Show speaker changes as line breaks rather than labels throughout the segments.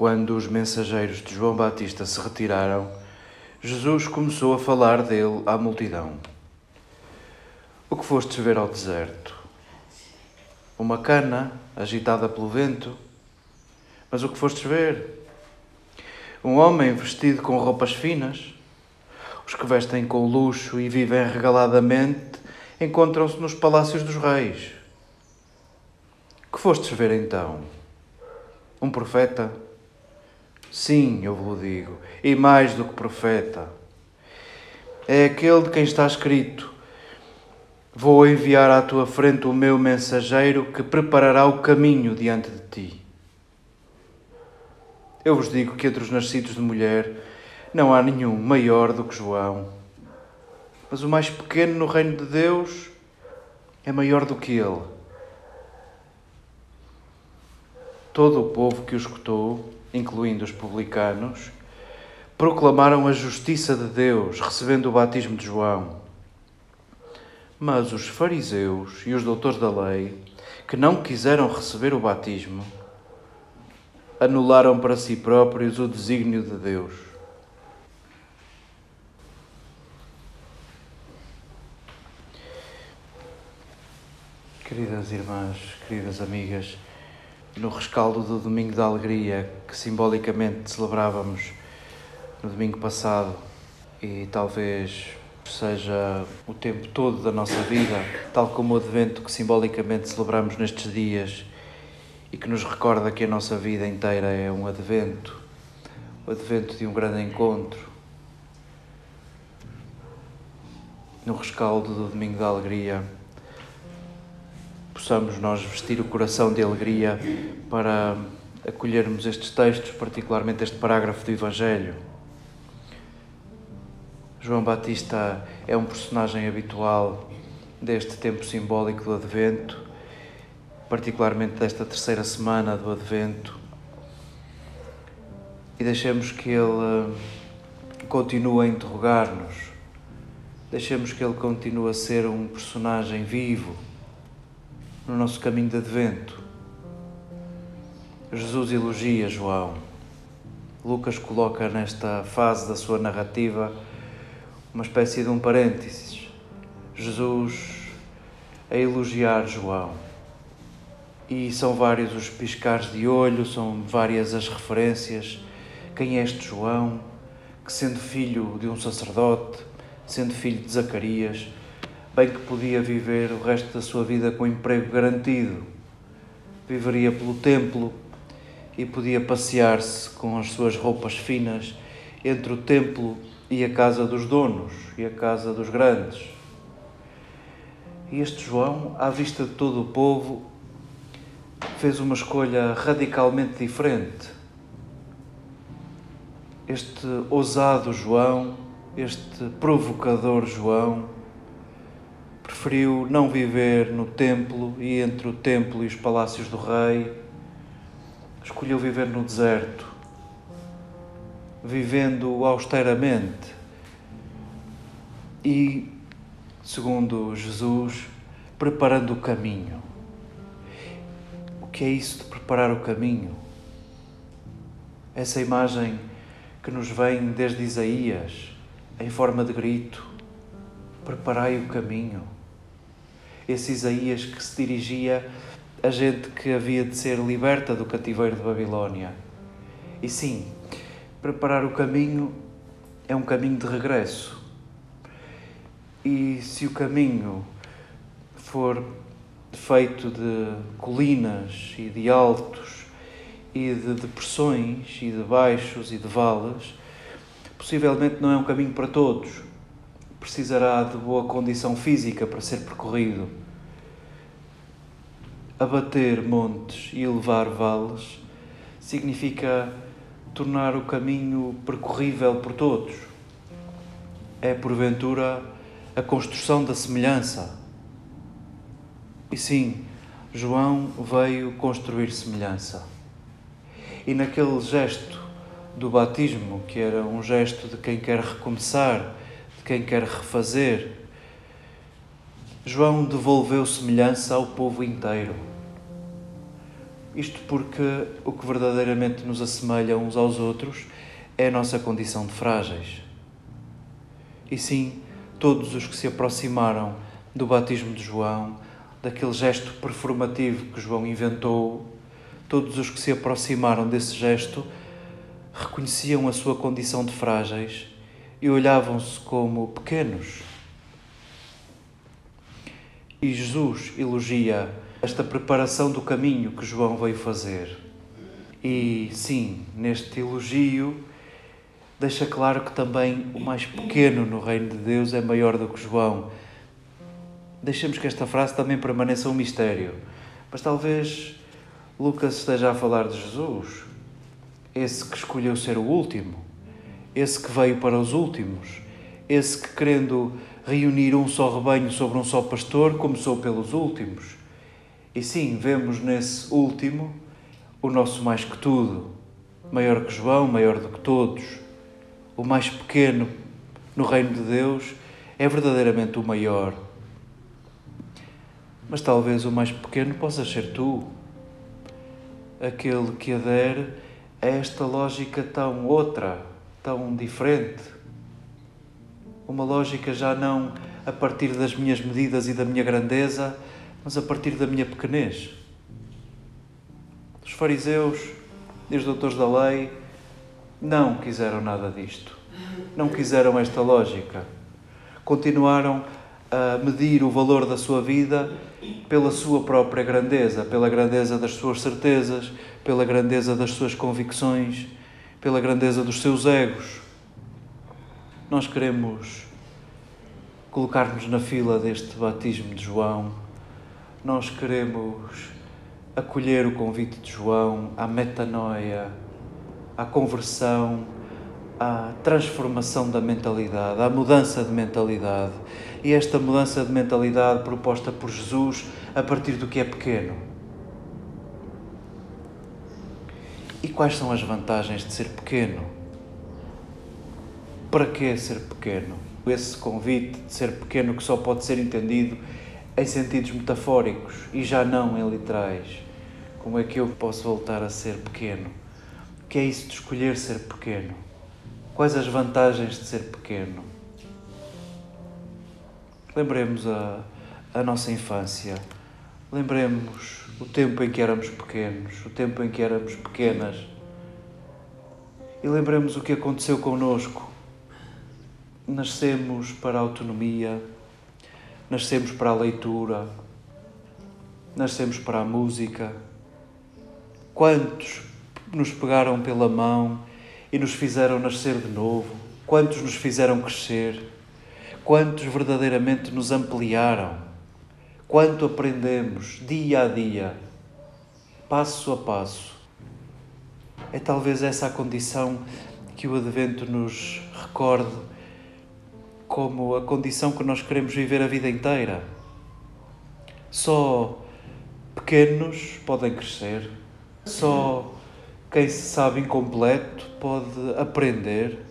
Quando os mensageiros de João Batista se retiraram, Jesus começou a falar dele à multidão. O que fostes ver ao deserto? Uma cana agitada pelo vento? Mas o que fostes ver? Um homem vestido com roupas finas? Os que vestem com luxo e vivem regaladamente encontram-se nos palácios dos reis. Que fostes ver então? Um profeta? Sim, eu vos digo, e mais do que profeta. É aquele de quem está escrito: Vou enviar à tua frente o meu mensageiro que preparará o caminho diante de ti. Eu vos digo que entre os nascidos de mulher não há nenhum maior do que João. Mas o mais pequeno no reino de Deus é maior do que ele. Todo o povo que o escutou, incluindo os publicanos, proclamaram a justiça de Deus, recebendo o batismo de João. Mas os fariseus e os doutores da lei, que não quiseram receber o batismo, anularam para si próprios o desígnio de Deus. Queridas irmãs, queridas amigas, no rescaldo do Domingo da Alegria que simbolicamente celebrávamos no domingo passado e talvez seja o tempo todo da nossa vida, tal como o Advento que simbolicamente celebramos nestes dias e que nos recorda que a nossa vida inteira é um advento, o advento de um grande encontro. No rescaldo do Domingo da Alegria, possamos nós vestir o coração de alegria para acolhermos estes textos, particularmente este parágrafo do Evangelho. João Batista é um personagem habitual deste tempo simbólico do Advento particularmente desta terceira semana do Advento, e deixemos que Ele continue a interrogar-nos, deixemos que Ele continue a ser um personagem vivo no nosso caminho de Advento. Jesus elogia João. Lucas coloca nesta fase da sua narrativa uma espécie de um parênteses. Jesus a elogiar João e são vários os piscares de olho, são várias as referências. Quem é este João, que sendo filho de um sacerdote, sendo filho de Zacarias, bem que podia viver o resto da sua vida com emprego garantido, viveria pelo templo e podia passear-se com as suas roupas finas entre o templo e a casa dos donos e a casa dos grandes. E este João, à vista de todo o povo, fez uma escolha radicalmente diferente. Este ousado João, este provocador João, preferiu não viver no templo e entre o templo e os palácios do rei, escolheu viver no deserto, vivendo austeramente e, segundo Jesus, preparando o caminho que é isso de preparar o caminho? Essa imagem que nos vem desde Isaías, em forma de grito: Preparai o caminho. Esse Isaías que se dirigia a gente que havia de ser liberta do cativeiro de Babilónia. E sim, preparar o caminho é um caminho de regresso. E se o caminho for feito de colinas e de altos e de depressões e de baixos e de vales, possivelmente não é um caminho para todos. Precisará de boa condição física para ser percorrido. Abater montes e elevar vales significa tornar o caminho percorrível por todos. É, porventura, a construção da semelhança e sim, João veio construir semelhança. E naquele gesto do batismo, que era um gesto de quem quer recomeçar, de quem quer refazer, João devolveu semelhança ao povo inteiro. Isto porque o que verdadeiramente nos assemelha uns aos outros é a nossa condição de frágeis. E sim, todos os que se aproximaram do batismo de João, daquele gesto performativo que João inventou, todos os que se aproximaram desse gesto reconheciam a sua condição de frágeis e olhavam-se como pequenos. E Jesus elogia esta preparação do caminho que João veio fazer. E sim, neste elogio, deixa claro que também o mais pequeno no reino de Deus é maior do que João. Deixemos que esta frase também permaneça um mistério, mas talvez Lucas esteja a falar de Jesus, esse que escolheu ser o último, esse que veio para os últimos, esse que, querendo reunir um só rebanho sobre um só pastor, começou pelos últimos. E sim, vemos nesse último o nosso mais que tudo, maior que João, maior do que todos. O mais pequeno no reino de Deus é verdadeiramente o maior. Mas talvez o mais pequeno possa ser tu, aquele que adere a esta lógica tão outra, tão diferente. Uma lógica já não a partir das minhas medidas e da minha grandeza, mas a partir da minha pequenez. Os fariseus e os doutores da lei não quiseram nada disto. Não quiseram esta lógica. Continuaram a medir o valor da sua vida pela sua própria grandeza, pela grandeza das suas certezas, pela grandeza das suas convicções, pela grandeza dos seus egos. Nós queremos colocar-nos na fila deste batismo de João, nós queremos acolher o convite de João à metanoia, à conversão, à transformação da mentalidade, à mudança de mentalidade. E esta mudança de mentalidade proposta por Jesus a partir do que é pequeno. E quais são as vantagens de ser pequeno? Para que ser pequeno? Esse convite de ser pequeno que só pode ser entendido em sentidos metafóricos e já não em literais. Como é que eu posso voltar a ser pequeno? O que é isso de escolher ser pequeno? Quais as vantagens de ser pequeno? Lembremos a, a nossa infância. Lembremos o tempo em que éramos pequenos, o tempo em que éramos pequenas. E lembremos o que aconteceu connosco. Nascemos para a autonomia, nascemos para a leitura, nascemos para a música. Quantos nos pegaram pela mão e nos fizeram nascer de novo? Quantos nos fizeram crescer? Quantos verdadeiramente nos ampliaram? Quanto aprendemos dia a dia, passo a passo? É talvez essa a condição que o Advento nos recorde como a condição que nós queremos viver a vida inteira. Só pequenos podem crescer, só quem se sabe incompleto pode aprender,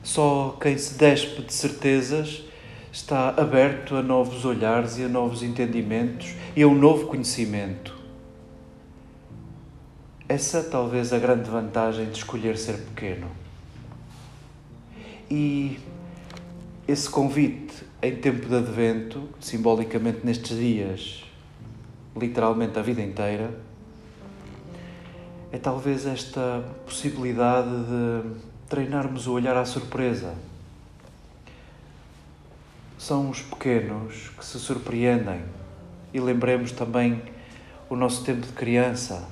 só quem se despe de certezas está aberto a novos olhares e a novos entendimentos e a um novo conhecimento. Essa talvez a grande vantagem de escolher ser pequeno. E esse convite em tempo de advento, simbolicamente nestes dias, literalmente a vida inteira, é talvez esta possibilidade de treinarmos o olhar à surpresa. São os pequenos que se surpreendem e lembremos também o nosso tempo de criança,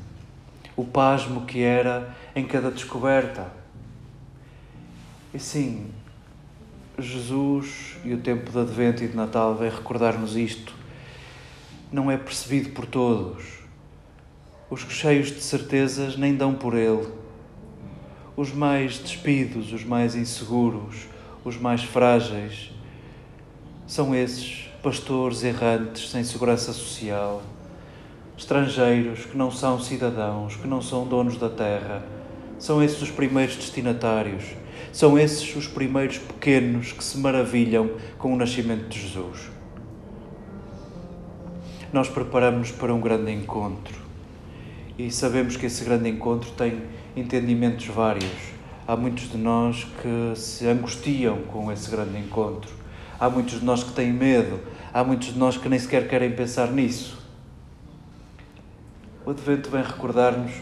o pasmo que era em cada descoberta. E sim, Jesus e o tempo de Advento e de Natal vem recordar-nos isto. Não é percebido por todos. Os cheios de certezas nem dão por ele. Os mais despidos, os mais inseguros, os mais frágeis, são esses pastores errantes sem segurança social, estrangeiros que não são cidadãos, que não são donos da terra. São esses os primeiros destinatários são esses os primeiros pequenos que se maravilham com o nascimento de Jesus. Nós preparamos-nos para um grande encontro E sabemos que esse grande encontro tem entendimentos vários. Há muitos de nós que se angustiam com esse grande encontro. Há muitos de nós que têm medo. Há muitos de nós que nem sequer querem pensar nisso. O Advento vem recordar-nos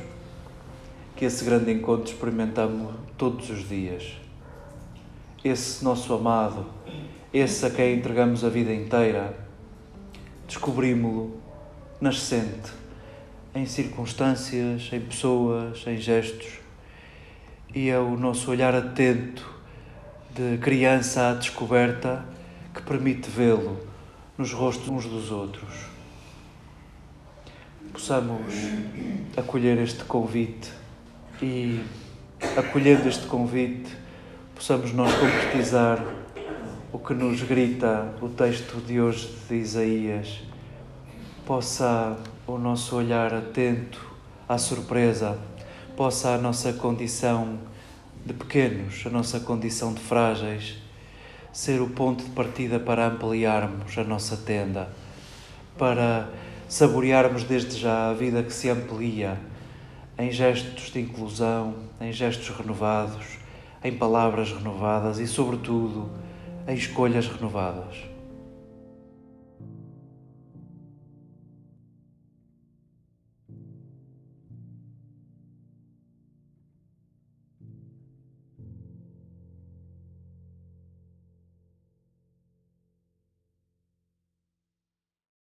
que esse grande encontro experimentamos todos os dias. Esse nosso amado, esse a quem entregamos a vida inteira, descobrimos-lo nascente em circunstâncias, em pessoas, em gestos, e é o nosso olhar atento de criança à descoberta que permite vê-lo nos rostos uns dos outros. Possamos acolher este convite e, acolhendo este convite, possamos nós concretizar o que nos grita o texto de hoje de Isaías. Possa o nosso olhar atento à surpresa, possa a nossa condição de pequenos, a nossa condição de frágeis, ser o ponto de partida para ampliarmos a nossa tenda, para saborearmos desde já a vida que se amplia em gestos de inclusão, em gestos renovados, em palavras renovadas e, sobretudo, em escolhas renovadas.